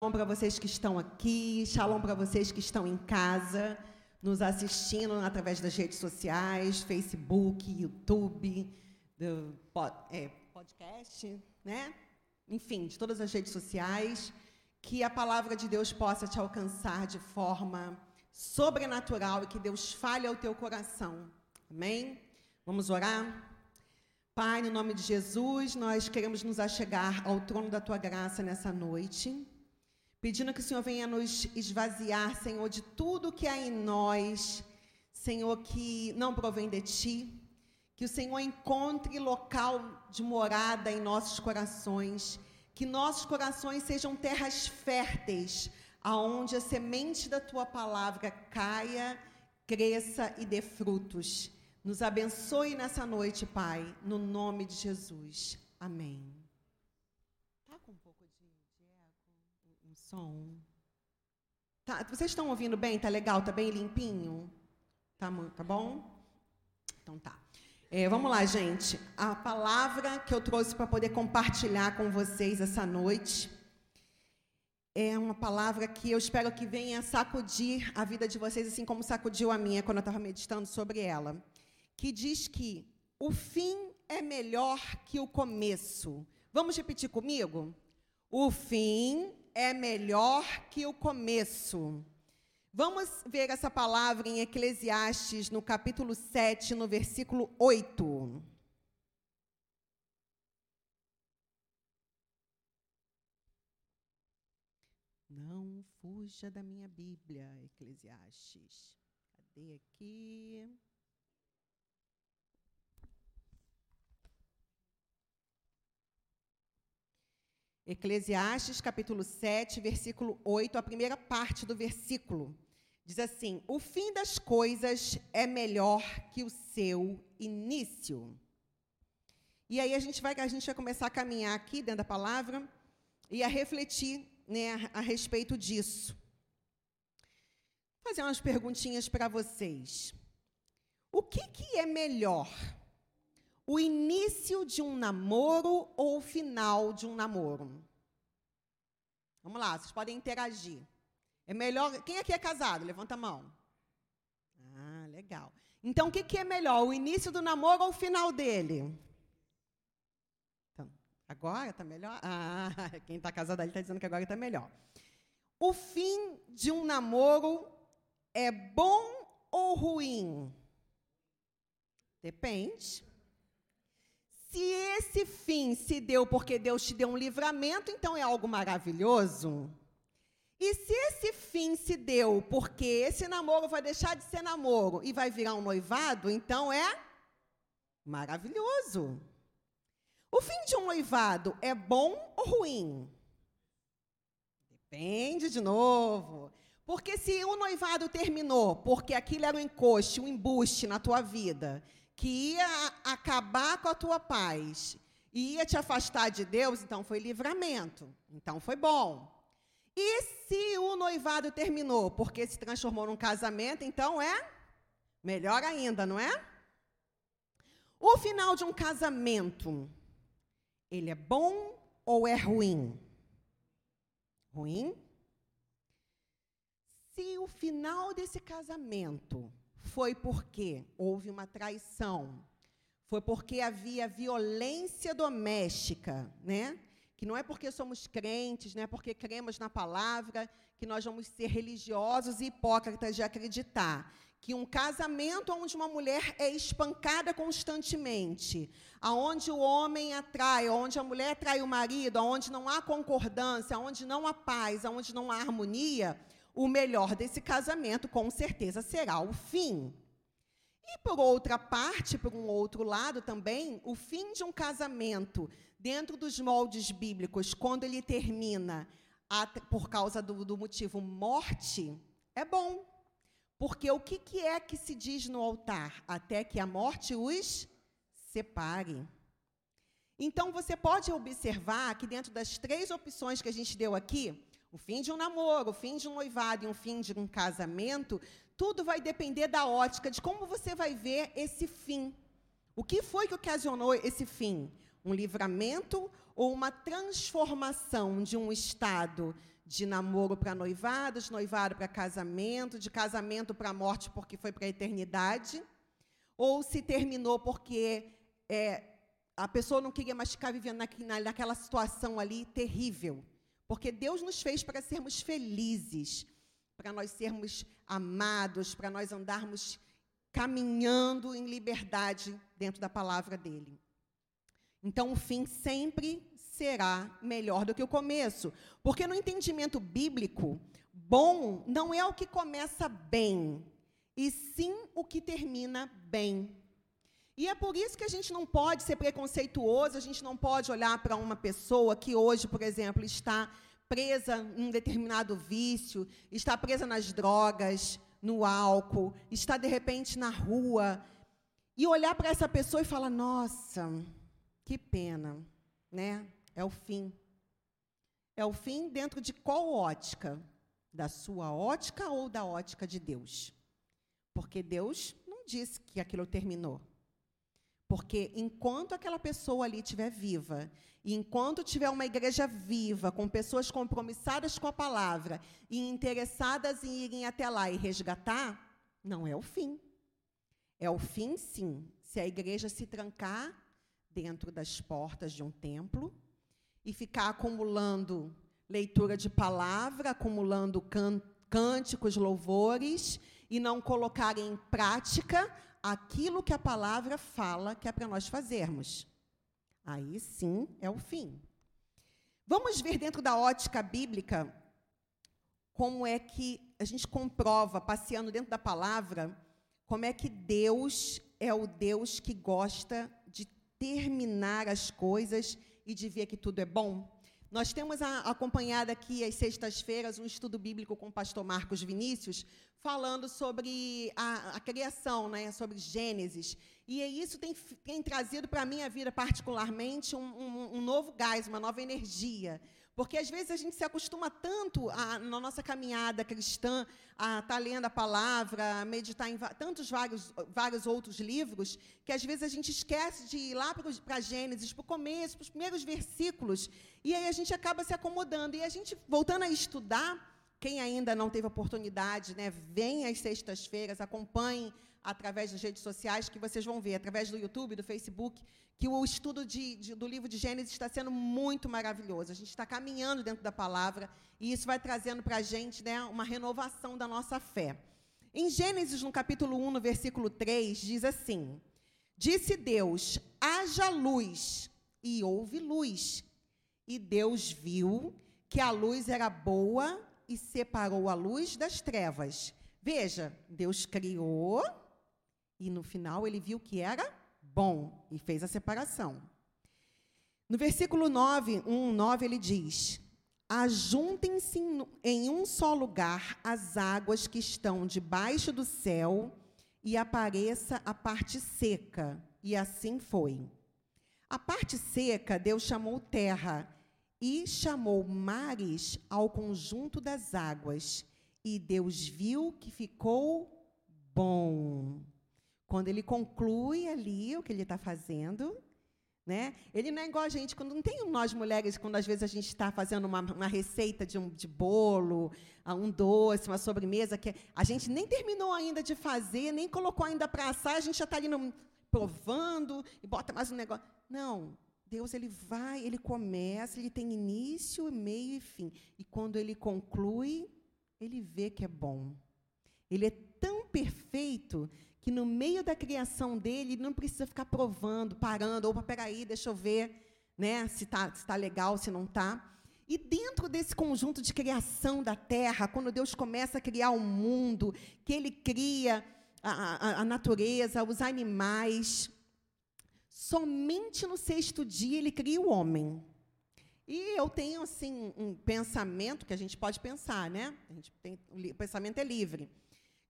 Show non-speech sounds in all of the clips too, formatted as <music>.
Shalom para vocês que estão aqui, shalom para vocês que estão em casa, nos assistindo através das redes sociais, Facebook, YouTube, do, é, podcast, né? Enfim, de todas as redes sociais, que a palavra de Deus possa te alcançar de forma sobrenatural e que Deus fale ao teu coração. Amém? Vamos orar? Pai, no nome de Jesus, nós queremos nos achegar ao trono da tua graça nessa noite pedindo que o Senhor venha nos esvaziar, Senhor, de tudo que há em nós, Senhor, que não provém de ti. Que o Senhor encontre local de morada em nossos corações, que nossos corações sejam terras férteis, aonde a semente da tua palavra caia, cresça e dê frutos. Nos abençoe nessa noite, Pai, no nome de Jesus. Amém. Som. Tá, vocês estão ouvindo bem? Tá legal? Tá bem limpinho? Tá, tá bom? Então tá. É, vamos lá, gente. A palavra que eu trouxe para poder compartilhar com vocês essa noite é uma palavra que eu espero que venha sacudir a vida de vocês, assim como sacudiu a minha quando eu estava meditando sobre ela. Que diz que o fim é melhor que o começo. Vamos repetir comigo? O fim é melhor que o começo. Vamos ver essa palavra em Eclesiastes, no capítulo 7, no versículo 8. Não fuja da minha Bíblia, Eclesiastes. Cadê aqui? Eclesiastes capítulo 7, versículo 8, a primeira parte do versículo. Diz assim: O fim das coisas é melhor que o seu início. E aí a gente vai, a gente vai começar a caminhar aqui dentro da palavra e a refletir né, a, a respeito disso. Vou fazer umas perguntinhas para vocês. O que, que é melhor? O início de um namoro ou o final de um namoro? Vamos lá, vocês podem interagir. É melhor. Quem aqui é casado? Levanta a mão. Ah, legal. Então, o que, que é melhor, o início do namoro ou o final dele? Então, agora está melhor? <laughs> Ah, quem está casado ali está dizendo que agora está melhor. O fim de um namoro é bom ou ruim? Depende. Se esse fim se deu porque Deus te deu um livramento, então é algo maravilhoso. E se esse fim se deu porque esse namoro vai deixar de ser namoro e vai virar um noivado, então é maravilhoso. O fim de um noivado é bom ou ruim? Depende de novo. Porque se o noivado terminou porque aquilo era um encoste, um embuste na tua vida, que ia acabar com a tua paz, ia te afastar de Deus, então foi livramento. Então foi bom. E se o noivado terminou porque se transformou num casamento, então é melhor ainda, não é? O final de um casamento, ele é bom ou é ruim? Ruim? Se o final desse casamento foi porque houve uma traição, foi porque havia violência doméstica, né? Que não é porque somos crentes, não é porque cremos na palavra, que nós vamos ser religiosos e hipócritas de acreditar que um casamento onde uma mulher é espancada constantemente, aonde o homem atrai, onde a mulher atrai o marido, aonde não há concordância, aonde não há paz, aonde não há harmonia, o melhor desse casamento, com certeza, será o fim. E, por outra parte, por um outro lado também, o fim de um casamento, dentro dos moldes bíblicos, quando ele termina por causa do, do motivo morte, é bom. Porque o que, que é que se diz no altar? Até que a morte os separe. Então, você pode observar que, dentro das três opções que a gente deu aqui, o fim de um namoro, o fim de um noivado e o fim de um casamento, tudo vai depender da ótica, de como você vai ver esse fim. O que foi que ocasionou esse fim? Um livramento ou uma transformação de um estado de namoro para noivado, de noivado para casamento, de casamento para morte porque foi para a eternidade, ou se terminou porque é, a pessoa não queria mais ficar vivendo na, naquela situação ali terrível. Porque Deus nos fez para sermos felizes, para nós sermos amados, para nós andarmos caminhando em liberdade dentro da palavra dele. Então, o fim sempre será melhor do que o começo. Porque no entendimento bíblico, bom não é o que começa bem, e sim o que termina bem. E é por isso que a gente não pode ser preconceituoso, a gente não pode olhar para uma pessoa que hoje, por exemplo, está presa em um determinado vício, está presa nas drogas, no álcool, está de repente na rua, e olhar para essa pessoa e falar: nossa, que pena, né? É o fim. É o fim dentro de qual ótica? Da sua ótica ou da ótica de Deus? Porque Deus não disse que aquilo terminou. Porque enquanto aquela pessoa ali estiver viva, e enquanto tiver uma igreja viva, com pessoas compromissadas com a palavra e interessadas em irem até lá e resgatar, não é o fim. É o fim, sim, se a igreja se trancar dentro das portas de um templo e ficar acumulando leitura de palavra, acumulando can cânticos, louvores, e não colocar em prática aquilo que a palavra fala que é para nós fazermos. Aí sim é o fim. Vamos ver dentro da ótica bíblica como é que a gente comprova, passeando dentro da palavra, como é que Deus é o Deus que gosta de terminar as coisas e de ver que tudo é bom. Nós temos a, acompanhado aqui às sextas-feiras um estudo bíblico com o pastor Marcos Vinícius, falando sobre a, a criação, né, sobre Gênesis. E isso tem, tem trazido para a minha vida, particularmente, um, um, um, novo gás, uma nova energia. Porque, às vezes, a gente se acostuma tanto a, na nossa caminhada cristã a estar tá lendo a palavra, a meditar em tantos vários, vários outros livros, que, às vezes, a gente esquece de ir lá para Gênesis, para o começo, para os primeiros versículos, e aí a gente acaba se acomodando. E a gente, voltando a estudar, quem ainda não teve oportunidade, né, vem às sextas-feiras, acompanhe através das redes sociais, que vocês vão ver, através do YouTube, do Facebook, que o estudo de, de, do livro de Gênesis está sendo muito maravilhoso. A gente está caminhando dentro da palavra e isso vai trazendo para a gente né, uma renovação da nossa fé. Em Gênesis, no capítulo 1, no versículo 3, diz assim: Disse Deus: haja luz, e houve luz. E Deus viu que a luz era boa e separou a luz das trevas. Veja, Deus criou e no final ele viu que era bom e fez a separação. No versículo 9, 1, 9, ele diz: Ajuntem-se em um só lugar as águas que estão debaixo do céu e apareça a parte seca. E assim foi. A parte seca Deus chamou terra e chamou mares ao conjunto das águas. E Deus viu que ficou bom. Quando ele conclui ali o que ele está fazendo, né? Ele não é igual a gente, quando não tem nós mulheres, quando às vezes a gente está fazendo uma, uma, receita de, um, de bolo, ah, um doce, uma sobremesa, que a gente nem terminou ainda de fazer, nem colocou ainda para assar, a gente já está ali no, provando e bota mais um negócio. Não, Deus ele vai, ele começa, ele tem início, meio e fim. E quando ele conclui, ele vê que é bom. Ele é tão perfeito que no meio da criação dele não precisa ficar provando, parando, opa, peraí, deixa eu ver né, se está se tá legal, se não está. E dentro desse conjunto de criação da terra, quando Deus começa a criar o mundo, que ele cria a, a, a natureza, os animais, Somente no sexto dia ele cria o homem. E eu tenho assim um pensamento que a gente pode pensar, né? A gente tem, o pensamento é livre.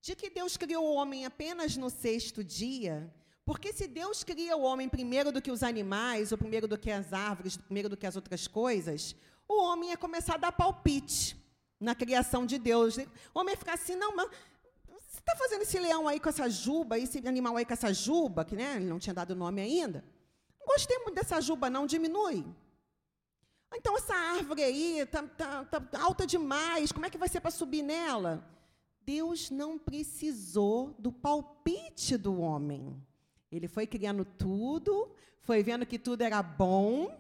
De que Deus criou o homem apenas no sexto dia, porque se Deus cria o homem primeiro do que os animais, ou primeiro do que as árvores, primeiro do que as outras coisas, o homem ia começar a dar palpite na criação de Deus. O homem ia ficar assim, não, mas você está fazendo esse leão aí com essa juba, esse animal aí com essa juba, que né, ele não tinha dado nome ainda? Não gostei muito dessa juba, não, diminui. Então, essa árvore aí está tá, tá alta demais, como é que vai ser para subir nela? Deus não precisou do palpite do homem. Ele foi criando tudo, foi vendo que tudo era bom,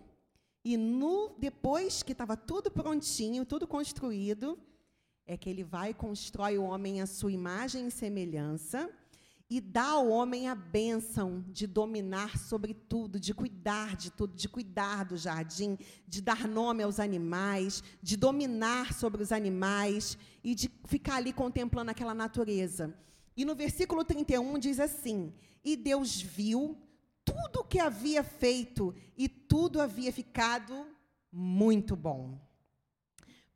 e no, depois que estava tudo prontinho, tudo construído, é que ele vai e constrói o homem à sua imagem e semelhança, e dá ao homem a bênção de dominar sobre tudo, de cuidar de tudo, de cuidar do jardim, de dar nome aos animais, de dominar sobre os animais e de ficar ali contemplando aquela natureza. E no versículo 31 diz assim: E Deus viu tudo o que havia feito e tudo havia ficado muito bom.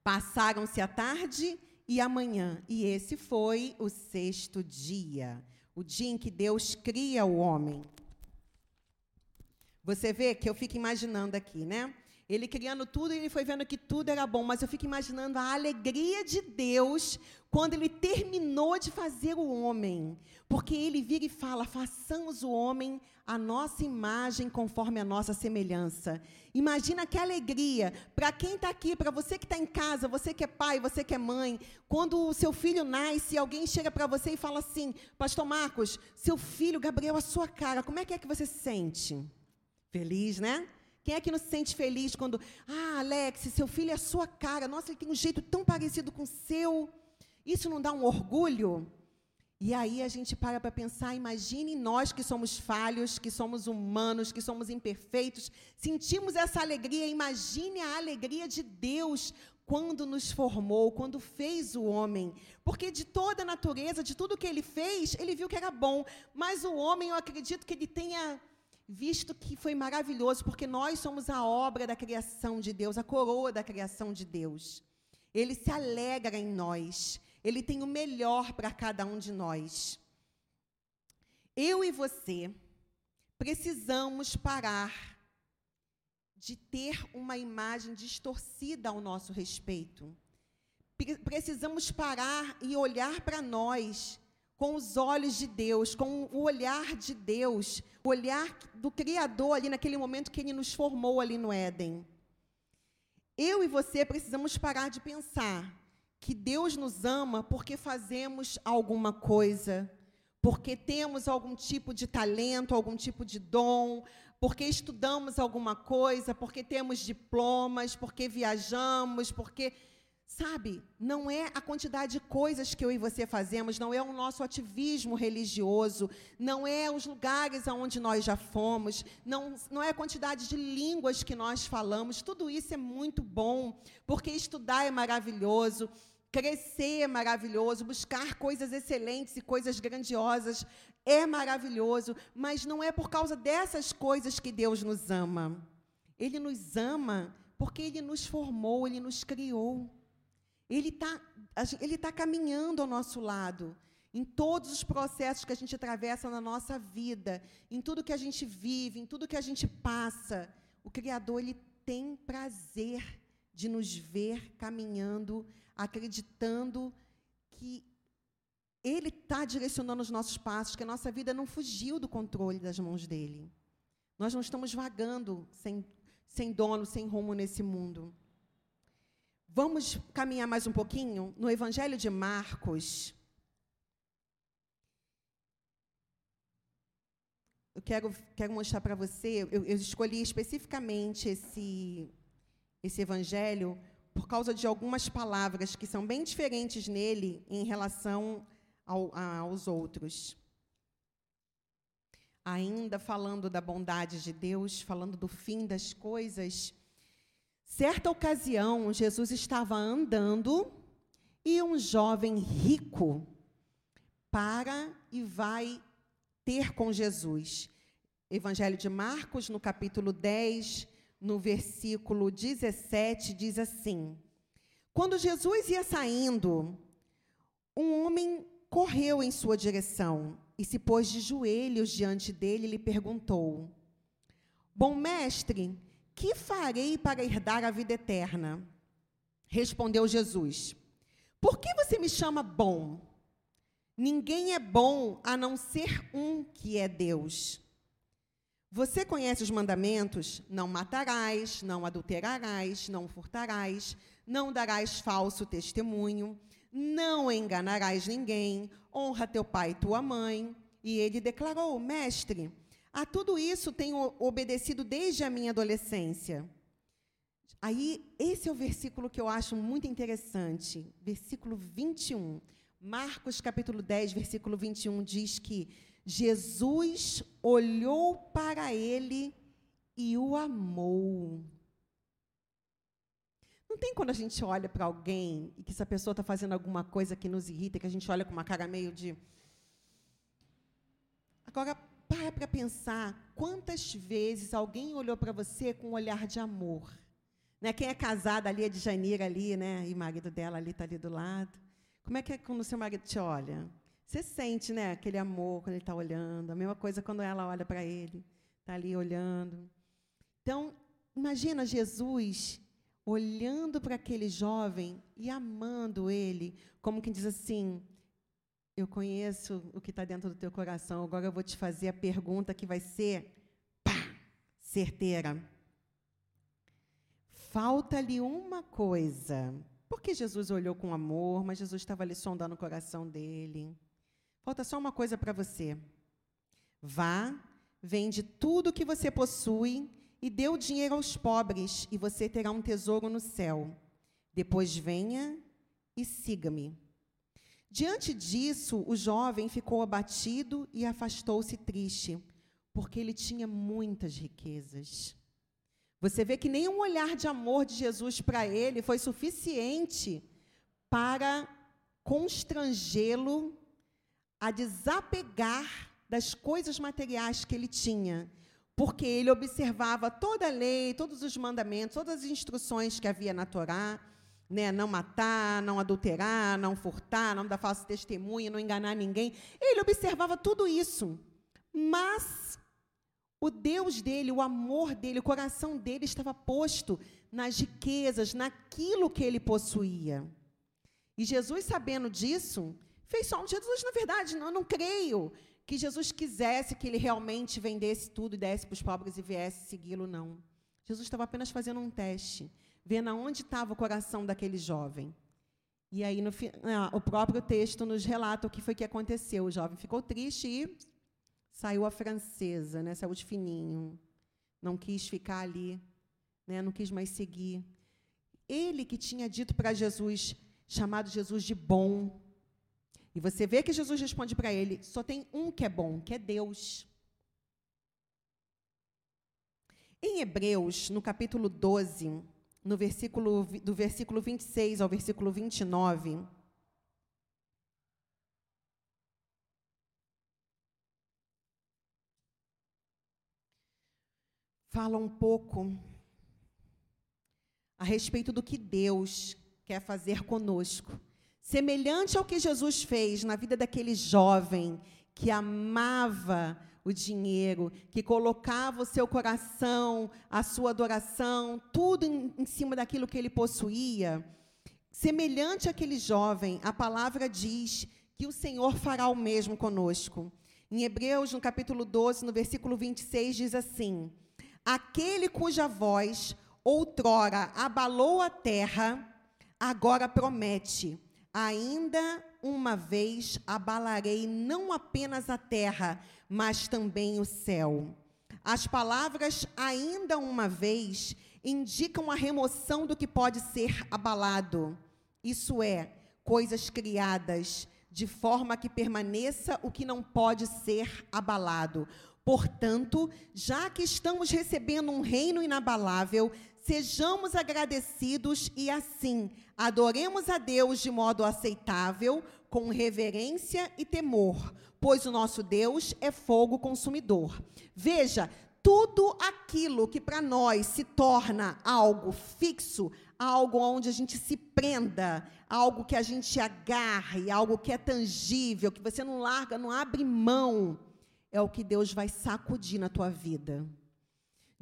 Passaram-se a tarde e a manhã, e esse foi o sexto dia o dia em que Deus cria o homem. Você vê que eu fico imaginando aqui, né? Ele criando tudo, ele foi vendo que tudo era bom, mas eu fico imaginando a alegria de Deus quando ele terminou de fazer o homem. Porque ele vira e fala: façamos o homem a nossa imagem conforme a nossa semelhança. Imagina que alegria para quem está aqui, para você que está em casa, você que é pai, você que é mãe, quando o seu filho nasce, alguém chega para você e fala assim: Pastor Marcos, seu filho Gabriel, a sua cara, como é que é que você se sente? Feliz, né? Quem é que não se sente feliz quando, ah, Alex, seu filho é a sua cara, nossa, ele tem um jeito tão parecido com o seu. Isso não dá um orgulho? E aí a gente para para pensar, imagine nós que somos falhos, que somos humanos, que somos imperfeitos, sentimos essa alegria, imagine a alegria de Deus quando nos formou, quando fez o homem. Porque de toda a natureza, de tudo que ele fez, ele viu que era bom. Mas o homem, eu acredito que ele tenha visto que foi maravilhoso, porque nós somos a obra da criação de Deus, a coroa da criação de Deus. Ele se alegra em nós. Ele tem o melhor para cada um de nós. Eu e você precisamos parar de ter uma imagem distorcida ao nosso respeito. Precisamos parar e olhar para nós com os olhos de Deus, com o olhar de Deus, o olhar do Criador ali naquele momento que Ele nos formou ali no Éden. Eu e você precisamos parar de pensar que Deus nos ama porque fazemos alguma coisa, porque temos algum tipo de talento, algum tipo de dom, porque estudamos alguma coisa, porque temos diplomas, porque viajamos, porque. Sabe, não é a quantidade de coisas que eu e você fazemos, não é o nosso ativismo religioso, não é os lugares aonde nós já fomos, não, não é a quantidade de línguas que nós falamos, tudo isso é muito bom, porque estudar é maravilhoso, Crescer é maravilhoso, buscar coisas excelentes e coisas grandiosas é maravilhoso, mas não é por causa dessas coisas que Deus nos ama. Ele nos ama porque Ele nos formou, Ele nos criou. Ele está ele tá caminhando ao nosso lado, em todos os processos que a gente atravessa na nossa vida, em tudo que a gente vive, em tudo que a gente passa. O Criador ele tem prazer de nos ver caminhando acreditando que Ele está direcionando os nossos passos, que a nossa vida não fugiu do controle das mãos dele. Nós não estamos vagando sem, sem dono, sem rumo nesse mundo. Vamos caminhar mais um pouquinho no Evangelho de Marcos. Eu quero, quero mostrar para você, eu, eu escolhi especificamente esse, esse evangelho por causa de algumas palavras que são bem diferentes nele em relação ao, a, aos outros. Ainda falando da bondade de Deus, falando do fim das coisas, certa ocasião, Jesus estava andando e um jovem rico para e vai ter com Jesus. Evangelho de Marcos, no capítulo 10, no versículo 17, diz assim: Quando Jesus ia saindo, um homem correu em sua direção e se pôs de joelhos diante dele e lhe perguntou: Bom mestre, que farei para herdar a vida eterna? Respondeu Jesus: Por que você me chama bom? Ninguém é bom a não ser um que é Deus. Você conhece os mandamentos? Não matarás, não adulterarás, não furtarás, não darás falso testemunho, não enganarás ninguém, honra teu pai e tua mãe. E ele declarou: Mestre, a tudo isso tenho obedecido desde a minha adolescência. Aí, esse é o versículo que eu acho muito interessante, versículo 21. Marcos capítulo 10, versículo 21 diz que Jesus olhou para ele e o amou. Não tem quando a gente olha para alguém e que essa pessoa está fazendo alguma coisa que nos irrita, que a gente olha com uma cara meio de. Agora, para para pensar quantas vezes alguém olhou para você com um olhar de amor. Né? Quem é casada ali é de Janeiro ali, né? E o marido dela ali está ali do lado. Como é que é quando o seu marido te olha? Você sente, né, aquele amor quando ele está olhando. A mesma coisa quando ela olha para ele, está ali olhando. Então, imagina Jesus olhando para aquele jovem e amando ele, como quem diz assim: Eu conheço o que está dentro do teu coração, agora eu vou te fazer a pergunta que vai ser pá, certeira. Falta-lhe uma coisa. Porque Jesus olhou com amor, mas Jesus estava ali sondando o coração dele. Falta só uma coisa para você. Vá, vende tudo o que você possui e dê o dinheiro aos pobres, e você terá um tesouro no céu. Depois venha e siga-me. Diante disso, o jovem ficou abatido e afastou-se triste, porque ele tinha muitas riquezas. Você vê que nenhum olhar de amor de Jesus para ele foi suficiente para constrangê-lo a desapegar das coisas materiais que ele tinha, porque ele observava toda a lei, todos os mandamentos, todas as instruções que havia na Torá, né, não matar, não adulterar, não furtar, não dar falso testemunho, não enganar ninguém. Ele observava tudo isso. Mas o Deus dele, o amor dele, o coração dele estava posto nas riquezas, naquilo que ele possuía. E Jesus, sabendo disso, fez só. Jesus, na verdade, não, não creio que Jesus quisesse que ele realmente vendesse tudo e desse para os pobres e viesse segui-lo, não. Jesus estava apenas fazendo um teste, vendo aonde estava o coração daquele jovem. E aí, no, ah, o próprio texto nos relata o que foi que aconteceu. O jovem ficou triste e Saiu a francesa, né? Saiu de fininho. Não quis ficar ali, né? Não quis mais seguir. Ele que tinha dito para Jesus, chamado Jesus de bom. E você vê que Jesus responde para ele: só tem um que é bom, que é Deus. Em Hebreus, no capítulo 12, no versículo, do versículo 26 ao versículo 29, fala um pouco a respeito do que Deus quer fazer conosco. Semelhante ao que Jesus fez na vida daquele jovem que amava o dinheiro, que colocava o seu coração, a sua adoração, tudo em, em cima daquilo que ele possuía. Semelhante àquele jovem, a palavra diz que o Senhor fará o mesmo conosco. Em Hebreus, no capítulo 12, no versículo 26, diz assim: Aquele cuja voz outrora abalou a terra, agora promete: ainda uma vez abalarei não apenas a terra, mas também o céu. As palavras ainda uma vez indicam a remoção do que pode ser abalado, isso é, coisas criadas, de forma que permaneça o que não pode ser abalado. Portanto, já que estamos recebendo um reino inabalável, sejamos agradecidos e assim adoremos a Deus de modo aceitável, com reverência e temor, pois o nosso Deus é fogo consumidor. Veja, tudo aquilo que para nós se torna algo fixo, algo onde a gente se prenda, algo que a gente agarre, algo que é tangível, que você não larga, não abre mão é o que Deus vai sacudir na tua vida.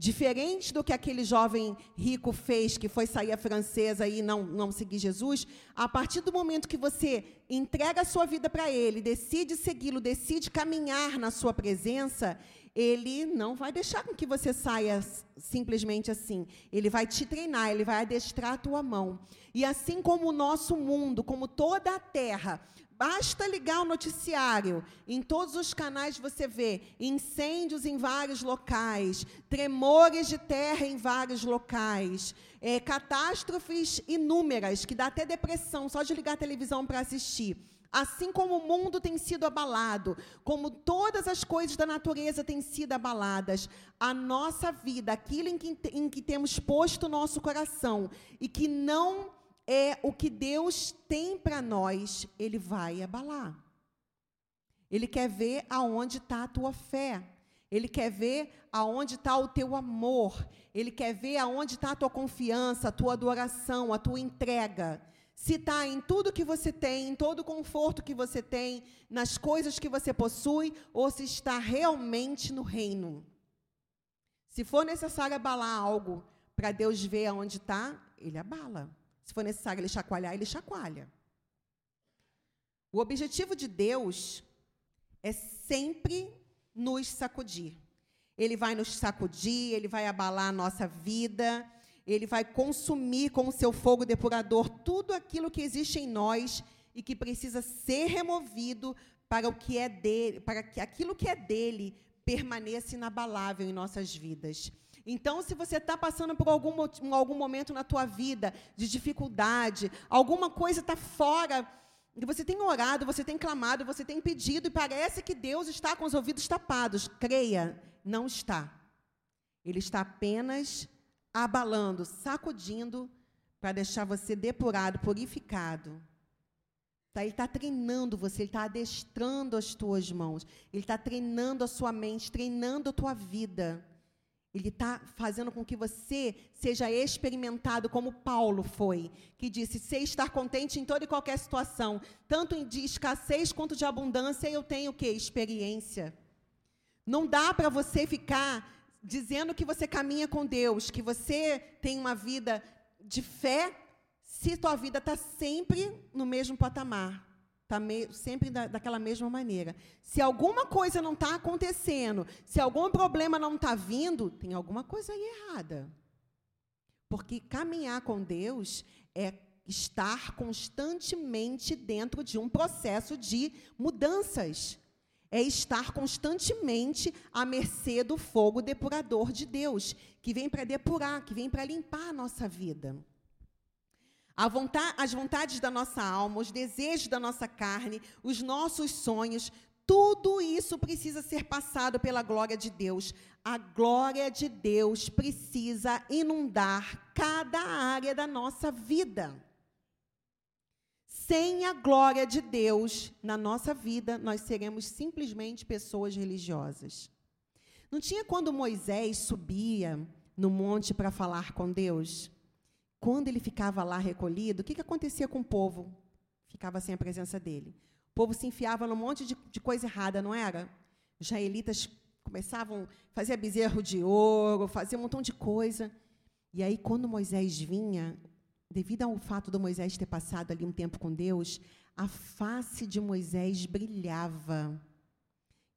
Diferente do que aquele jovem rico fez, que foi sair a francesa e não, não seguir Jesus, a partir do momento que você entrega a sua vida para Ele, decide segui-lo, decide caminhar na sua presença, Ele não vai deixar com que você saia simplesmente assim. Ele vai te treinar, Ele vai adestrar a tua mão. E assim como o nosso mundo, como toda a terra, Basta ligar o noticiário. Em todos os canais você vê incêndios em vários locais, tremores de terra em vários locais, é, catástrofes inúmeras, que dá até depressão só de ligar a televisão para assistir. Assim como o mundo tem sido abalado, como todas as coisas da natureza têm sido abaladas, a nossa vida, aquilo em que, em que temos posto o nosso coração e que não é o que Deus tem para nós, ele vai abalar. Ele quer ver aonde está a tua fé. Ele quer ver aonde está o teu amor. Ele quer ver aonde está a tua confiança, a tua adoração, a tua entrega. Se está em tudo que você tem, em todo o conforto que você tem, nas coisas que você possui, ou se está realmente no reino. Se for necessário abalar algo para Deus ver aonde está, ele abala. Se for necessário ele chacoalhar, ele chacoalha. O objetivo de Deus é sempre nos sacudir. Ele vai nos sacudir, ele vai abalar a nossa vida, ele vai consumir com o seu fogo depurador tudo aquilo que existe em nós e que precisa ser removido para o que é dele, para que aquilo que é dele permaneça inabalável em nossas vidas. Então, se você está passando por algum, algum momento na tua vida de dificuldade, alguma coisa está fora, você tem orado, você tem clamado, você tem pedido, e parece que Deus está com os ouvidos tapados. Creia, não está. Ele está apenas abalando, sacudindo, para deixar você depurado, purificado. Tá, ele está treinando você, ele está adestrando as tuas mãos, ele está treinando a sua mente, treinando a tua vida. Ele está fazendo com que você seja experimentado como Paulo foi, que disse: sei estar contente em toda e qualquer situação, tanto de escassez quanto de abundância, eu tenho o que? Experiência. Não dá para você ficar dizendo que você caminha com Deus, que você tem uma vida de fé, se tua vida está sempre no mesmo patamar. Está sempre da, daquela mesma maneira. Se alguma coisa não está acontecendo, se algum problema não está vindo, tem alguma coisa aí errada. Porque caminhar com Deus é estar constantemente dentro de um processo de mudanças. É estar constantemente à mercê do fogo depurador de Deus, que vem para depurar, que vem para limpar a nossa vida vontade, as vontades da nossa alma, os desejos da nossa carne, os nossos sonhos, tudo isso precisa ser passado pela glória de Deus. A glória de Deus precisa inundar cada área da nossa vida. Sem a glória de Deus na nossa vida, nós seremos simplesmente pessoas religiosas. Não tinha quando Moisés subia no monte para falar com Deus? Quando ele ficava lá recolhido, o que, que acontecia com o povo? Ficava sem a presença dele. O povo se enfiava num monte de, de coisa errada, não era? Os israelitas começavam a fazer bezerro de ouro, fazer um montão de coisa. E aí, quando Moisés vinha, devido ao fato de Moisés ter passado ali um tempo com Deus, a face de Moisés brilhava.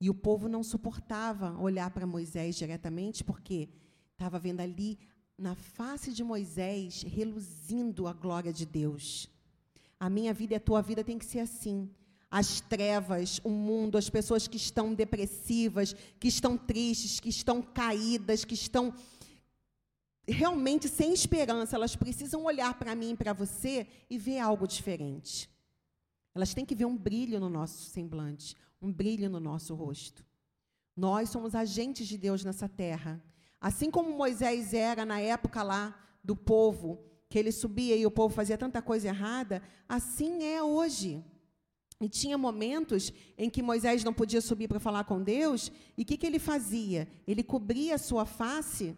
E o povo não suportava olhar para Moisés diretamente, porque estava vendo ali na face de Moisés, reluzindo a glória de Deus. A minha vida e a tua vida tem que ser assim. As trevas, o mundo, as pessoas que estão depressivas, que estão tristes, que estão caídas, que estão realmente sem esperança, elas precisam olhar para mim e para você e ver algo diferente. Elas têm que ver um brilho no nosso semblante, um brilho no nosso rosto. Nós somos agentes de Deus nessa terra. Assim como Moisés era na época lá do povo, que ele subia e o povo fazia tanta coisa errada, assim é hoje. E tinha momentos em que Moisés não podia subir para falar com Deus, e o que, que ele fazia? Ele cobria a sua face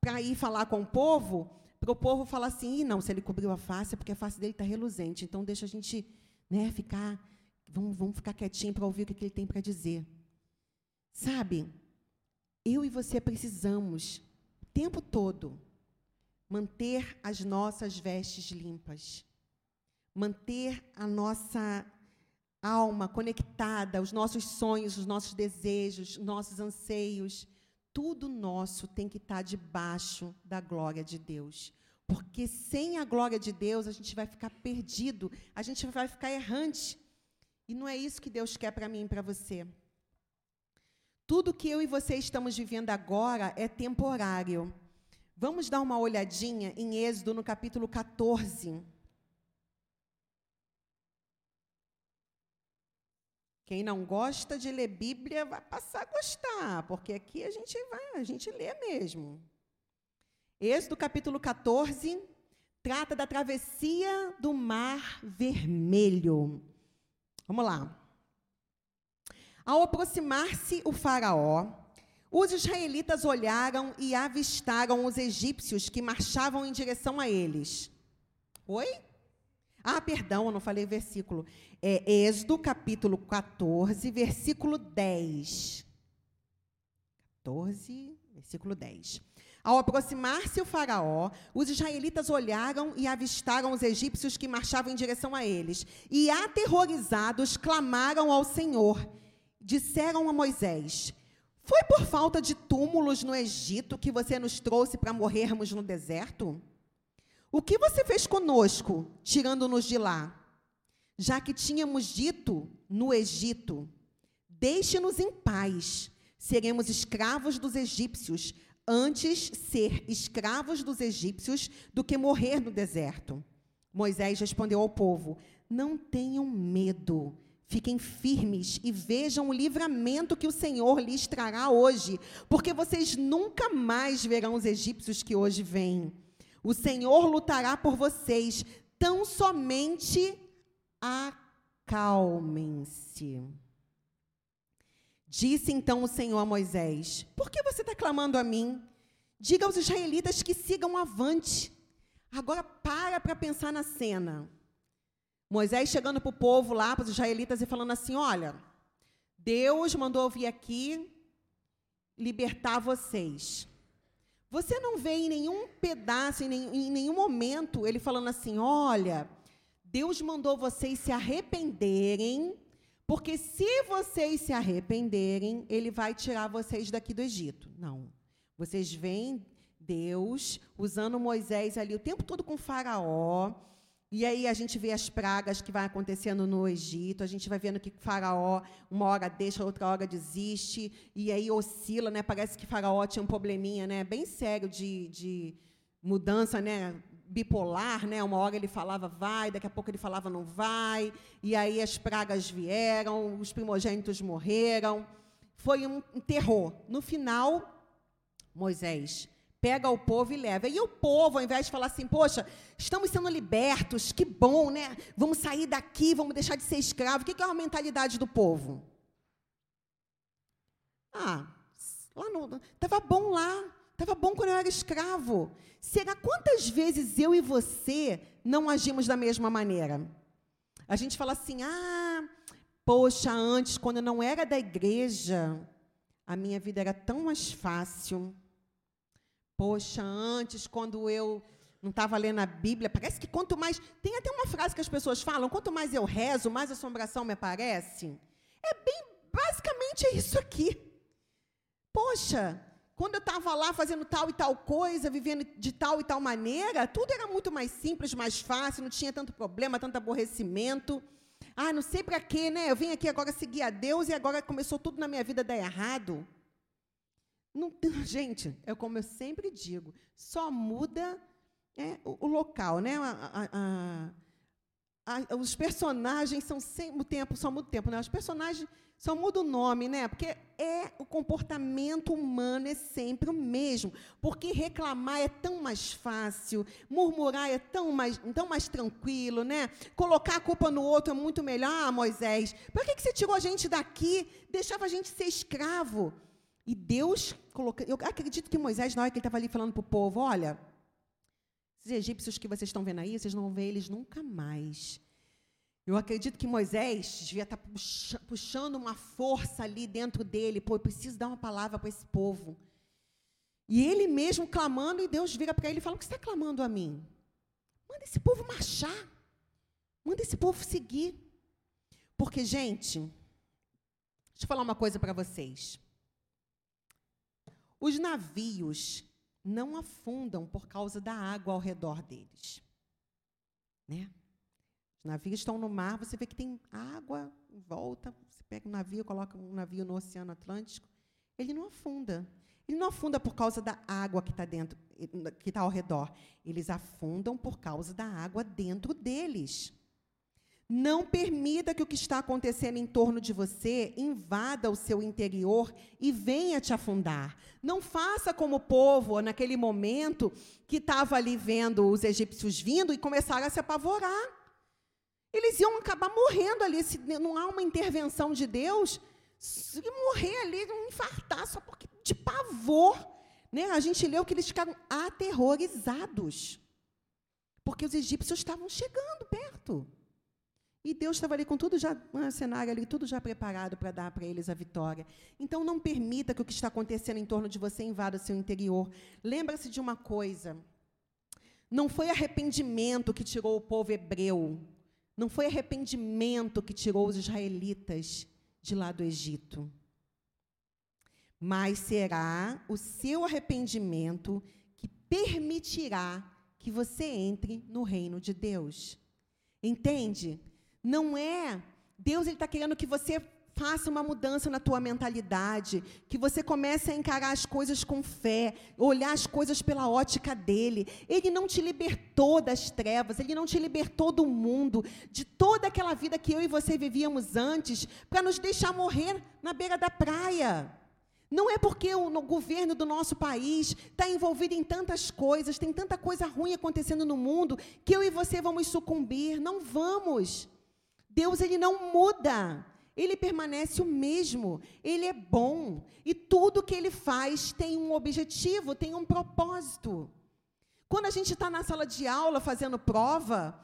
para ir falar com o povo, para o povo falar assim: não, se ele cobriu a face é porque a face dele está reluzente, então deixa a gente né, ficar, vamos, vamos ficar quietinho para ouvir o que, que ele tem para dizer. Sabe? Eu e você precisamos, o tempo todo, manter as nossas vestes limpas. manter a nossa alma conectada, os nossos sonhos, os nossos desejos, os nossos anseios, tudo nosso tem que estar debaixo da glória de Deus. Porque sem a glória de Deus, a gente vai ficar perdido, a gente vai ficar errante. E não é isso que Deus quer para mim e para você. Tudo que eu e você estamos vivendo agora é temporário. Vamos dar uma olhadinha em Êxodo, no capítulo 14. Quem não gosta de ler Bíblia vai passar a gostar, porque aqui a gente vai, a gente lê mesmo. Êxodo capítulo 14 trata da travessia do Mar Vermelho. Vamos lá. Ao aproximar-se o Faraó, os israelitas olharam e avistaram os egípcios que marchavam em direção a eles. Oi? Ah, perdão, eu não falei versículo. É Êxodo, capítulo 14, versículo 10. 14, versículo 10. Ao aproximar-se o faraó, os israelitas olharam e avistaram os egípcios que marchavam em direção a eles. E, aterrorizados, clamaram ao Senhor. Disseram a Moisés: Foi por falta de túmulos no Egito que você nos trouxe para morrermos no deserto? O que você fez conosco, tirando-nos de lá? Já que tínhamos dito no Egito: Deixe-nos em paz, seremos escravos dos egípcios, antes ser escravos dos egípcios do que morrer no deserto. Moisés respondeu ao povo: Não tenham medo. Fiquem firmes e vejam o livramento que o Senhor lhes trará hoje, porque vocês nunca mais verão os egípcios que hoje vêm. O Senhor lutará por vocês, tão somente acalmem-se. Disse então o Senhor a Moisés: Por que você está clamando a mim? Diga aos israelitas que sigam avante. Agora para para pensar na cena. Moisés chegando para o povo lá, para os israelitas, e falando assim: Olha, Deus mandou vir aqui libertar vocês. Você não vê em nenhum pedaço, em nenhum, em nenhum momento, ele falando assim: olha, Deus mandou vocês se arrependerem, porque se vocês se arrependerem, ele vai tirar vocês daqui do Egito. Não. Vocês veem Deus usando Moisés ali o tempo todo com Faraó e aí a gente vê as pragas que vai acontecendo no Egito, a gente vai vendo que Faraó uma hora deixa, outra hora desiste, e aí oscila, né? Parece que Faraó tinha um probleminha, né? Bem sério de, de mudança, né? bipolar, né? Uma hora ele falava vai, daqui a pouco ele falava não vai, e aí as pragas vieram, os primogênitos morreram. Foi um terror. No final, Moisés pega o povo e leva. E o povo, ao invés de falar assim, poxa, estamos sendo libertos, que bom, né? Vamos sair daqui, vamos deixar de ser escravo. O que é a mentalidade do povo? Ah, lá no. Estava bom lá. Estava bom quando eu era escravo. Será quantas vezes eu e você não agimos da mesma maneira? A gente fala assim, ah, poxa, antes, quando eu não era da igreja, a minha vida era tão mais fácil. Poxa, antes, quando eu não estava lendo a Bíblia, parece que quanto mais. Tem até uma frase que as pessoas falam: quanto mais eu rezo, mais assombração me aparece. É bem. Basicamente é isso aqui. Poxa, quando eu estava lá fazendo tal e tal coisa, vivendo de tal e tal maneira, tudo era muito mais simples, mais fácil, não tinha tanto problema, tanto aborrecimento. Ah, não sei para quê, né? Eu vim aqui agora seguir a Deus e agora começou tudo na minha vida a dar errado. Não, <laughs> gente, é como eu sempre digo, só muda é, o, o, local, né? A, a, a, os personagens são sempre o tempo, só muda o tempo, né? Os personagens só muda o nome, né? Porque é o comportamento humano é sempre o mesmo. Porque reclamar é tão mais fácil, murmurar é tão mais, tão mais tranquilo, né? Colocar a culpa no outro é muito melhor, ah, Moisés. Para que, que você tirou a gente daqui? Deixava a gente ser escravo. E Deus colocou. Eu acredito que Moisés, na hora que ele estava ali falando para o povo, olha, esses egípcios que vocês estão vendo aí, vocês não vão ver eles nunca mais. Eu acredito que Moisés devia estar tá puxando uma força ali dentro dele. Pô, eu preciso dar uma palavra para esse povo. E ele mesmo clamando, e Deus vira para ele e fala: O que você está clamando a mim? Manda esse povo marchar. Manda esse povo seguir. Porque, gente, deixa eu falar uma coisa para vocês. Os navios não afundam por causa da água ao redor deles. Né? Os navios estão no mar, você vê que tem água em volta. Você pega um navio, coloca um navio no Oceano Atlântico, ele não afunda. Ele não afunda por causa da água que está dentro, que está ao redor. Eles afundam por causa da água dentro deles. Não permita que o que está acontecendo em torno de você invada o seu interior e venha te afundar. Não faça como o povo, naquele momento, que estava ali vendo os egípcios vindo e começaram a se apavorar. Eles iam acabar morrendo ali, se não há uma intervenção de Deus, se morrer ali, não infartar, só porque de pavor. Né? A gente leu que eles ficaram aterrorizados, porque os egípcios estavam chegando perto. E Deus estava ali com tudo já, um cenário ali, tudo já preparado para dar para eles a vitória. Então, não permita que o que está acontecendo em torno de você invada seu interior. Lembra-se de uma coisa: não foi arrependimento que tirou o povo hebreu, não foi arrependimento que tirou os israelitas de lá do Egito, mas será o seu arrependimento que permitirá que você entre no reino de Deus. Entende? Não é. Deus está querendo que você faça uma mudança na tua mentalidade, que você comece a encarar as coisas com fé, olhar as coisas pela ótica dele. Ele não te libertou das trevas, ele não te libertou do mundo, de toda aquela vida que eu e você vivíamos antes, para nos deixar morrer na beira da praia. Não é porque o governo do nosso país está envolvido em tantas coisas, tem tanta coisa ruim acontecendo no mundo, que eu e você vamos sucumbir. Não vamos. Deus ele não muda. Ele permanece o mesmo. Ele é bom e tudo que ele faz tem um objetivo, tem um propósito. Quando a gente está na sala de aula fazendo prova,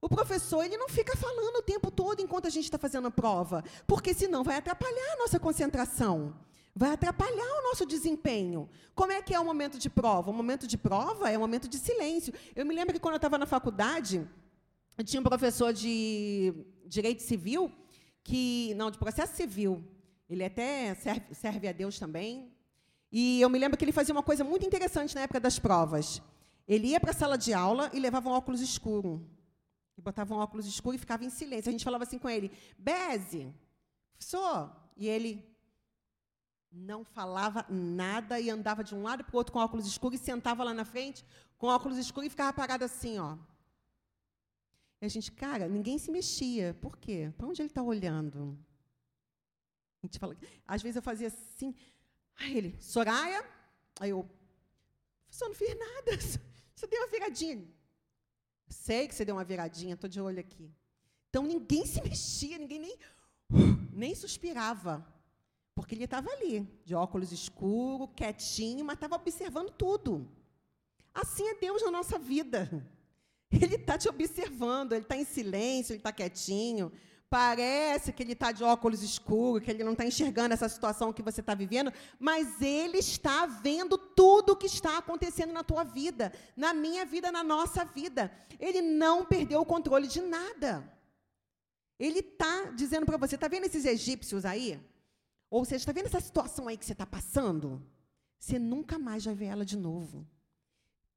o professor ele não fica falando o tempo todo enquanto a gente está fazendo prova, porque senão vai atrapalhar a nossa concentração, vai atrapalhar o nosso desempenho. Como é que é o momento de prova? O momento de prova é um momento de silêncio. Eu me lembro que quando eu estava na faculdade, eu tinha um professor de direito civil, que não, de processo civil. Ele até serve, serve a Deus também. E eu me lembro que ele fazia uma coisa muito interessante na época das provas. Ele ia para a sala de aula e levava um óculos escuro. E botava um óculos escuro e ficava em silêncio. A gente falava assim com ele, Beze, professor. E ele não falava nada e andava de um lado para o outro com óculos escuros e sentava lá na frente com óculos escuros e ficava parado assim, ó. E a gente, cara, ninguém se mexia. Por quê? Para onde ele está olhando? A gente fala, às vezes eu fazia assim, aí ele, Soraya, aí eu, professor, não fiz nada, <laughs> você deu uma viradinha. Sei que você deu uma viradinha, estou de olho aqui. Então ninguém se mexia, ninguém nem, <gasps> nem suspirava. Porque ele estava ali, de óculos escuros, quietinho, mas estava observando tudo. Assim é Deus na nossa vida. Ele está te observando, ele está em silêncio, ele está quietinho. Parece que ele está de óculos escuros, que ele não está enxergando essa situação que você está vivendo, mas ele está vendo tudo o que está acontecendo na tua vida, na minha vida, na nossa vida. Ele não perdeu o controle de nada. Ele está dizendo para você: está vendo esses egípcios aí? Ou seja, está vendo essa situação aí que você está passando? Você nunca mais vai ver ela de novo.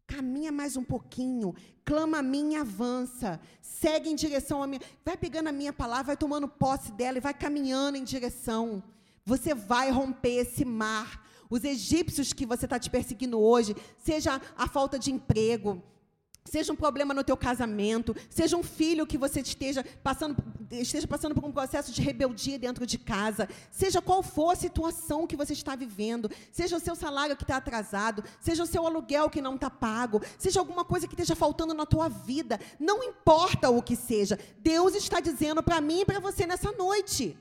Caminha mais um pouquinho, clama a mim e avança. Segue em direção a mim. Vai pegando a minha palavra, vai tomando posse dela e vai caminhando em direção. Você vai romper esse mar. Os egípcios que você está te perseguindo hoje, seja a falta de emprego, Seja um problema no teu casamento, seja um filho que você esteja passando, esteja passando por um processo de rebeldia dentro de casa, seja qual for a situação que você está vivendo, seja o seu salário que está atrasado, seja o seu aluguel que não está pago, seja alguma coisa que esteja faltando na tua vida, não importa o que seja, Deus está dizendo para mim e para você nessa noite.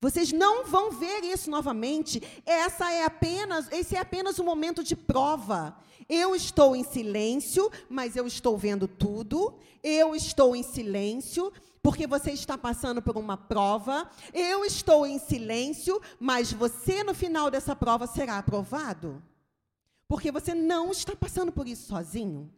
Vocês não vão ver isso novamente. Essa é apenas, esse é apenas um momento de prova. Eu estou em silêncio, mas eu estou vendo tudo. Eu estou em silêncio, porque você está passando por uma prova. Eu estou em silêncio, mas você, no final dessa prova, será aprovado. Porque você não está passando por isso sozinho.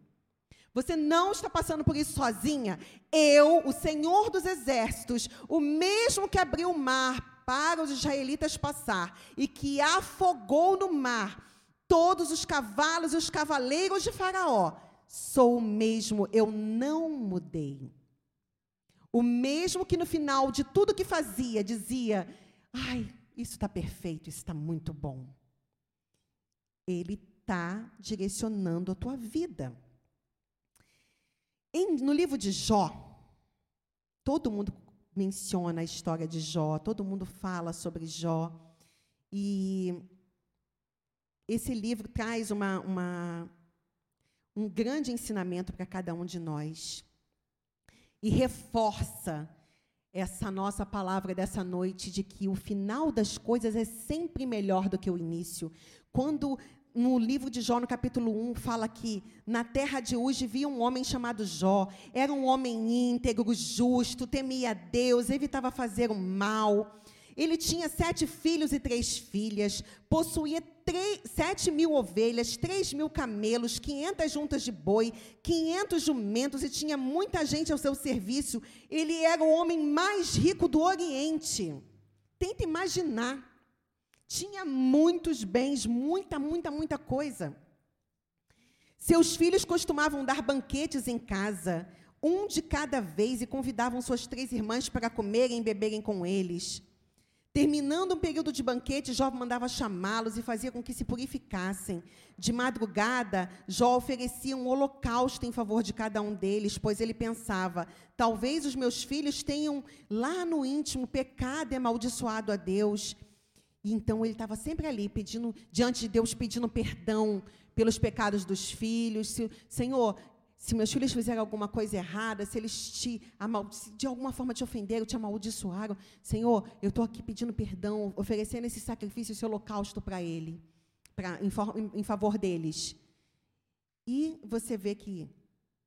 Você não está passando por isso sozinha. Eu, o Senhor dos Exércitos, o mesmo que abriu o mar para os israelitas passar e que afogou no mar todos os cavalos e os cavaleiros de Faraó, sou o mesmo, eu não mudei. O mesmo que no final de tudo que fazia dizia: Ai, isso está perfeito, isso está muito bom. Ele está direcionando a tua vida. Em, no livro de Jó, todo mundo menciona a história de Jó, todo mundo fala sobre Jó. E esse livro traz uma, uma, um grande ensinamento para cada um de nós. E reforça essa nossa palavra dessa noite de que o final das coisas é sempre melhor do que o início. Quando no livro de Jó, no capítulo 1, fala que na terra de Uz via um homem chamado Jó. Era um homem íntegro, justo, temia Deus, evitava fazer o mal. Ele tinha sete filhos e três filhas, possuía sete mil ovelhas, três mil camelos, quinhentas juntas de boi, quinhentos jumentos e tinha muita gente ao seu serviço. Ele era o homem mais rico do Oriente. Tenta imaginar tinha muitos bens, muita, muita, muita coisa. Seus filhos costumavam dar banquetes em casa, um de cada vez, e convidavam suas três irmãs para comerem e beberem com eles. Terminando um período de banquete, Jó mandava chamá-los e fazia com que se purificassem. De madrugada, Jó oferecia um holocausto em favor de cada um deles, pois ele pensava: talvez os meus filhos tenham lá no íntimo pecado e amaldiçoado a Deus. E então ele estava sempre ali, pedindo, diante de Deus, pedindo perdão pelos pecados dos filhos. Se, Senhor, se meus filhos fizeram alguma coisa errada, se eles te se de alguma forma te ofenderam, te amaldiçoaram, Senhor, eu estou aqui pedindo perdão, oferecendo esse sacrifício, esse holocausto para ele, pra, em, em, em favor deles. E você vê que,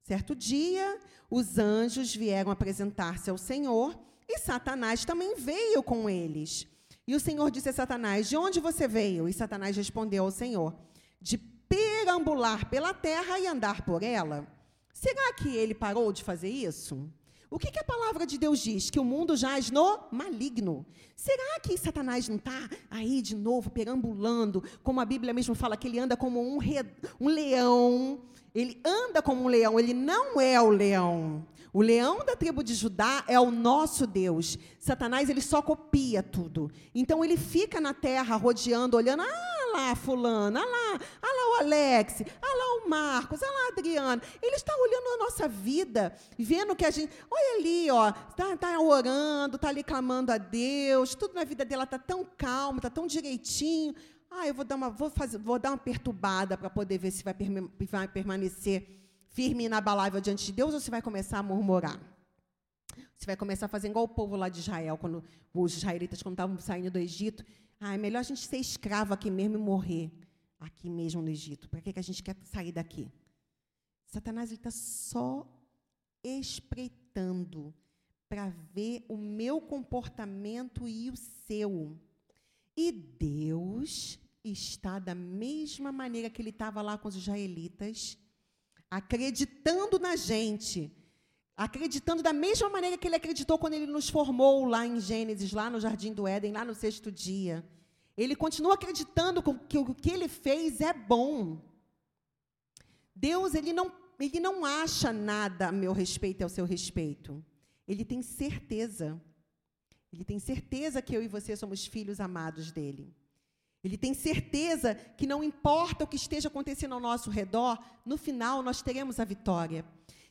certo dia, os anjos vieram apresentar-se ao Senhor e Satanás também veio com eles. E o Senhor disse a Satanás: De onde você veio? E Satanás respondeu ao Senhor: De perambular pela terra e andar por ela. Será que ele parou de fazer isso? O que, que, a palavra de Deus diz? Que o mundo jaz no maligno. Será que Satanás não está aí de novo perambulando, como a Bíblia mesmo fala, que ele anda como um, re... um leão? Ele anda como um leão, ele não é o leão. O leão da tribo de Judá é o nosso Deus. Satanás, ele só copia tudo. Então, ele fica na terra rodeando, olhando, ah lá, fulano, ah lá, lá o Alex, ah lá o Marcos, ah lá a Adriana. Ele está olhando a nossa vida, vendo que a gente, olha ali, ó, está tá orando, está ali clamando a Deus, tudo na vida dela está tão calmo, está tão direitinho. Ah, eu vou dar uma, vou fazer, vou dar uma perturbada para poder ver se vai, vai permanecer firme e inabalável diante de Deus ou você vai começar a murmurar? Você vai começar a fazer igual o povo lá de Israel, quando os israelitas, quando estavam saindo do Egito. Ah, é melhor a gente ser escravo aqui mesmo e morrer aqui mesmo no Egito. Para que, a gente quer sair daqui? Satanás está só espreitando para ver o meu comportamento e o seu. E Deus está da mesma maneira que ele estava lá com os israelitas, acreditando na gente, acreditando da mesma maneira que ele acreditou quando ele nos formou lá em Gênesis, lá no Jardim do Éden, lá no sexto dia. Ele continua acreditando que o que ele fez é bom. Deus, ele não, ele não acha nada a meu respeito e ao seu respeito. Ele tem certeza. Ele tem certeza que eu e você somos filhos amados dele. Ele tem certeza que não importa o que esteja acontecendo ao nosso redor, no final nós teremos a vitória.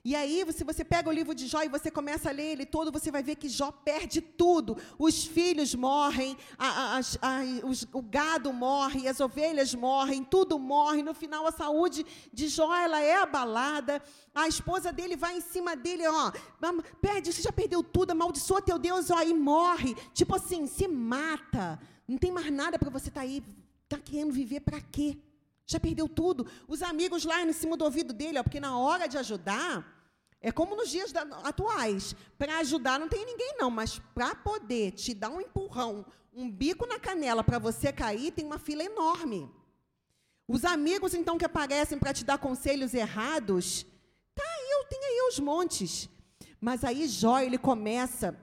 E aí, se você pega o livro de Jó e você começa a ler ele todo, você vai ver que Jó perde tudo. Os filhos morrem, a, a, a, os, o gado morre, as ovelhas morrem, tudo morre. No final, a saúde de Jó ela é abalada. A esposa dele vai em cima dele, ó, perde, você já perdeu tudo, amaldiçoa teu Deus, ó, e morre. Tipo assim, se mata. Não tem mais nada para você estar tá aí. Está querendo viver para quê? Já perdeu tudo. Os amigos lá em cima do ouvido dele, ó, porque na hora de ajudar, é como nos dias da, atuais. Para ajudar não tem ninguém, não, mas para poder te dar um empurrão, um bico na canela para você cair, tem uma fila enorme. Os amigos, então, que aparecem para te dar conselhos errados, tá os montes. Mas aí Jó, ele começa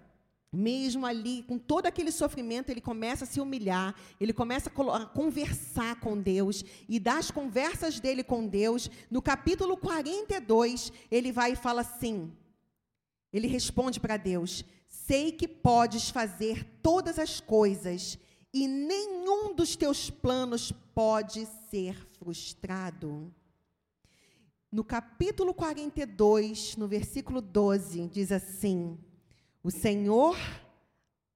mesmo ali, com todo aquele sofrimento, ele começa a se humilhar, ele começa a conversar com Deus, e das conversas dele com Deus, no capítulo 42, ele vai e fala assim: ele responde para Deus: Sei que podes fazer todas as coisas, e nenhum dos teus planos pode ser frustrado. No capítulo 42, no versículo 12, diz assim: o Senhor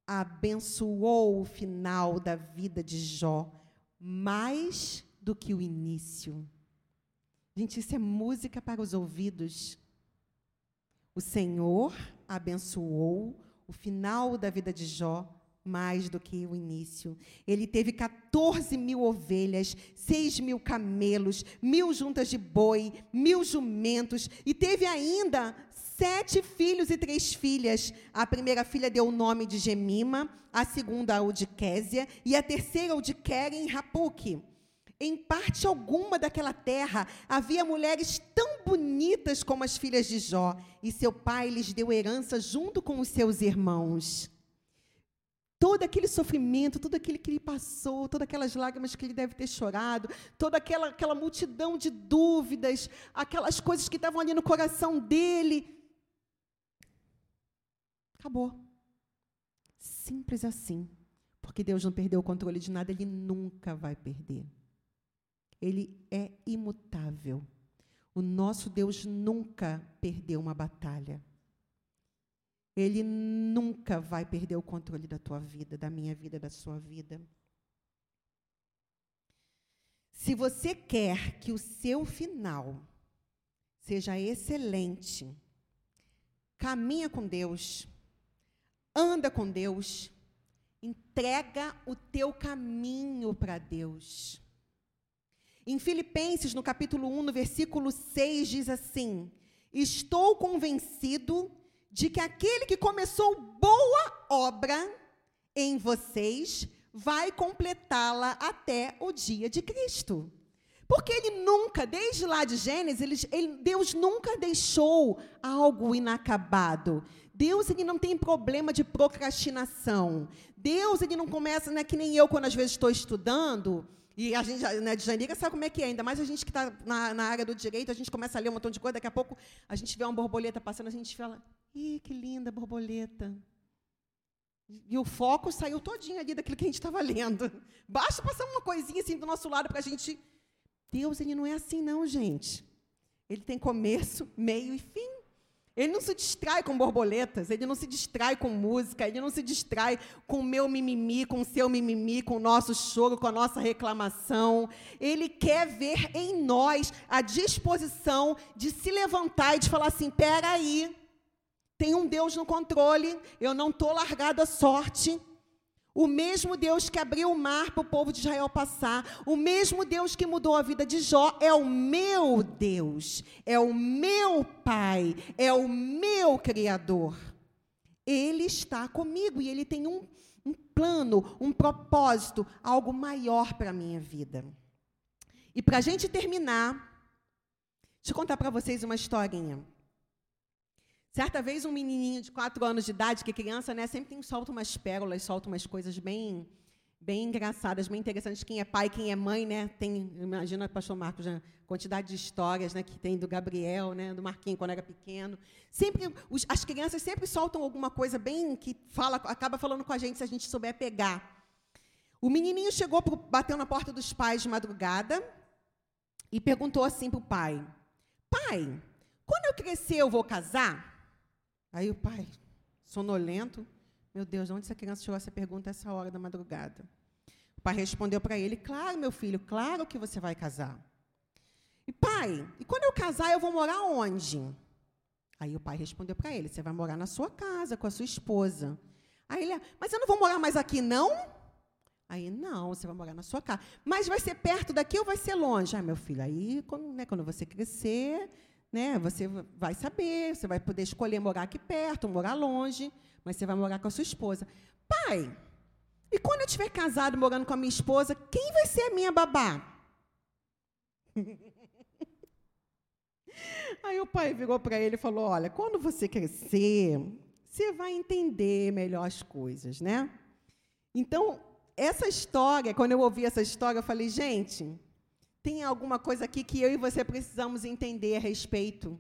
abençoou o final da vida de Jó mais do que o início. Gente, isso é música para os ouvidos. O Senhor abençoou o final da vida de Jó mais do que o início. Ele teve 14 mil ovelhas, 6 mil camelos, mil juntas de boi, mil jumentos, e teve ainda sete filhos e três filhas. A primeira filha deu o nome de Gemima, a segunda o de Késia e a terceira o de Keren Rapuque. Em parte alguma daquela terra havia mulheres tão bonitas como as filhas de Jó, e seu pai lhes deu herança junto com os seus irmãos. Todo aquele sofrimento, tudo aquilo que ele passou, todas aquelas lágrimas que ele deve ter chorado, toda aquela, aquela multidão de dúvidas, aquelas coisas que estavam ali no coração dele, Acabou. Simples assim. Porque Deus não perdeu o controle de nada, Ele nunca vai perder. Ele é imutável. O nosso Deus nunca perdeu uma batalha. Ele nunca vai perder o controle da tua vida, da minha vida, da sua vida. Se você quer que o seu final seja excelente, caminha com Deus anda com Deus, entrega o teu caminho para Deus. Em Filipenses, no capítulo 1, no versículo 6, diz assim: Estou convencido de que aquele que começou boa obra em vocês vai completá-la até o dia de Cristo. Porque ele nunca, desde lá de Gênesis, ele, ele, Deus nunca deixou algo inacabado. Deus ele não tem problema de procrastinação. Deus ele não começa, né, que nem eu quando às vezes estou estudando, e a gente, né, de Janira sabe como é que é, ainda mais a gente que está na, na, área do direito, a gente começa a ler um montão de coisa, daqui a pouco a gente vê uma borboleta passando, a gente fala, ih, que linda borboleta. E o foco saiu todinho ali daquilo que a gente estava lendo. Basta passar uma coisinha assim do nosso lado para a gente Deus, ele não é assim, não, gente. Ele tem começo, meio e fim. Ele não se distrai com borboletas, ele não se distrai com música, ele não se distrai com meu mimimi, com seu mimimi, com o nosso choro, com a nossa reclamação. Ele quer ver em nós a disposição de se levantar e de falar assim: peraí, tem um Deus no controle, eu não estou largado à sorte. O mesmo Deus que abriu o mar para o povo de Israel passar, o mesmo Deus que mudou a vida de Jó, é o meu Deus, é o meu Pai, é o meu Criador. Ele está comigo e ele tem um, um plano, um propósito, algo maior para a minha vida. E para a gente terminar, deixa eu contar para vocês uma historinha. Certa vez, um menininho de quatro anos de idade, que criança, né, sempre tem, solta umas pérolas, solta umas coisas bem, bem engraçadas, bem interessantes. Quem é pai, quem é mãe, né, tem, imagina, pastor Marcos, a quantidade de histórias, né, que tem do Gabriel, né, do Marquinho quando era pequeno. Sempre, os, as crianças sempre soltam alguma coisa bem que fala, acaba falando com a gente se a gente souber pegar. O menininho chegou, pro, bateu na porta dos pais de madrugada e perguntou assim para o pai: Pai, quando eu crescer eu vou casar? Aí o pai, sonolento, meu Deus, onde essa criança chegou essa pergunta essa hora da madrugada? O pai respondeu para ele: Claro, meu filho, claro que você vai casar. E pai, e quando eu casar, eu vou morar onde? Aí o pai respondeu para ele: Você vai morar na sua casa com a sua esposa. Aí ele: Mas eu não vou morar mais aqui, não? Aí, não, você vai morar na sua casa. Mas vai ser perto daqui ou vai ser longe? Ah, meu filho, aí, quando, né, quando você crescer, né? Você vai saber, você vai poder escolher morar aqui perto, morar longe, mas você vai morar com a sua esposa. Pai, e quando eu estiver casado morando com a minha esposa, quem vai ser a minha babá? <laughs> Aí o pai virou para ele e falou: Olha, quando você crescer, você vai entender melhor as coisas, né? Então, essa história, quando eu ouvi essa história, eu falei: Gente, tem alguma coisa aqui que eu e você precisamos entender a respeito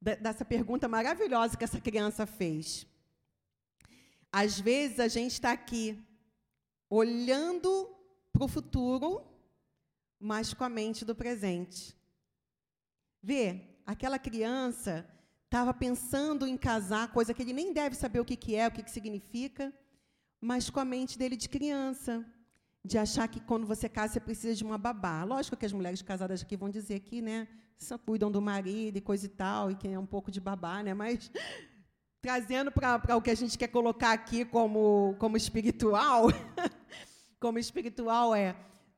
dessa pergunta maravilhosa que essa criança fez. Às vezes a gente está aqui olhando para o futuro, mas com a mente do presente. Vê, aquela criança estava pensando em casar, coisa que ele nem deve saber o que, que é, o que, que significa, mas com a mente dele de criança, de achar que quando você casa você precisa de uma babá. Lógico que as mulheres casadas aqui vão dizer que, né, só cuidam do marido e coisa e tal, e que é um pouco de babá, né, mas <laughs> trazendo para o que a gente quer colocar aqui como, como espiritual, <laughs> como espiritual é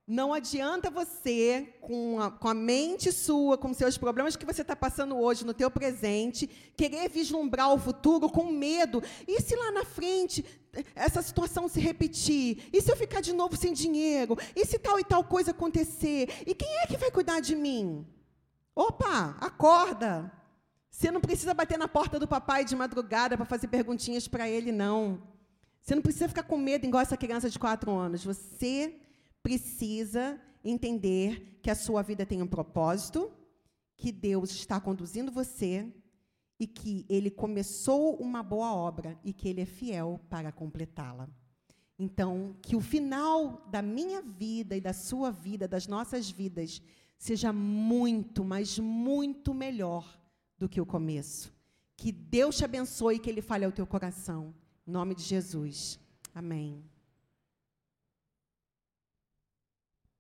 não adianta você, com a, com a, mente sua, com seus problemas que você está passando hoje no teu presente, querer vislumbrar o futuro com medo. E se lá na frente essa situação se repetir? E se eu ficar de novo sem dinheiro? E se tal e tal coisa acontecer? E quem é que vai cuidar de mim? Opa, acorda. Você não precisa bater na porta do papai de madrugada para fazer perguntinhas para ele, não. Você não precisa ficar com medo igual essa criança de quatro anos. Você precisa entender que a sua vida tem um propósito, que Deus está conduzindo você e que Ele começou uma boa obra e que Ele é fiel para completá-la. Então, que o final da minha vida e da sua vida, das nossas vidas, seja muito, mas muito melhor do que o começo. Que Deus te abençoe e que Ele fale ao teu coração. Em nome de Jesus. Amém.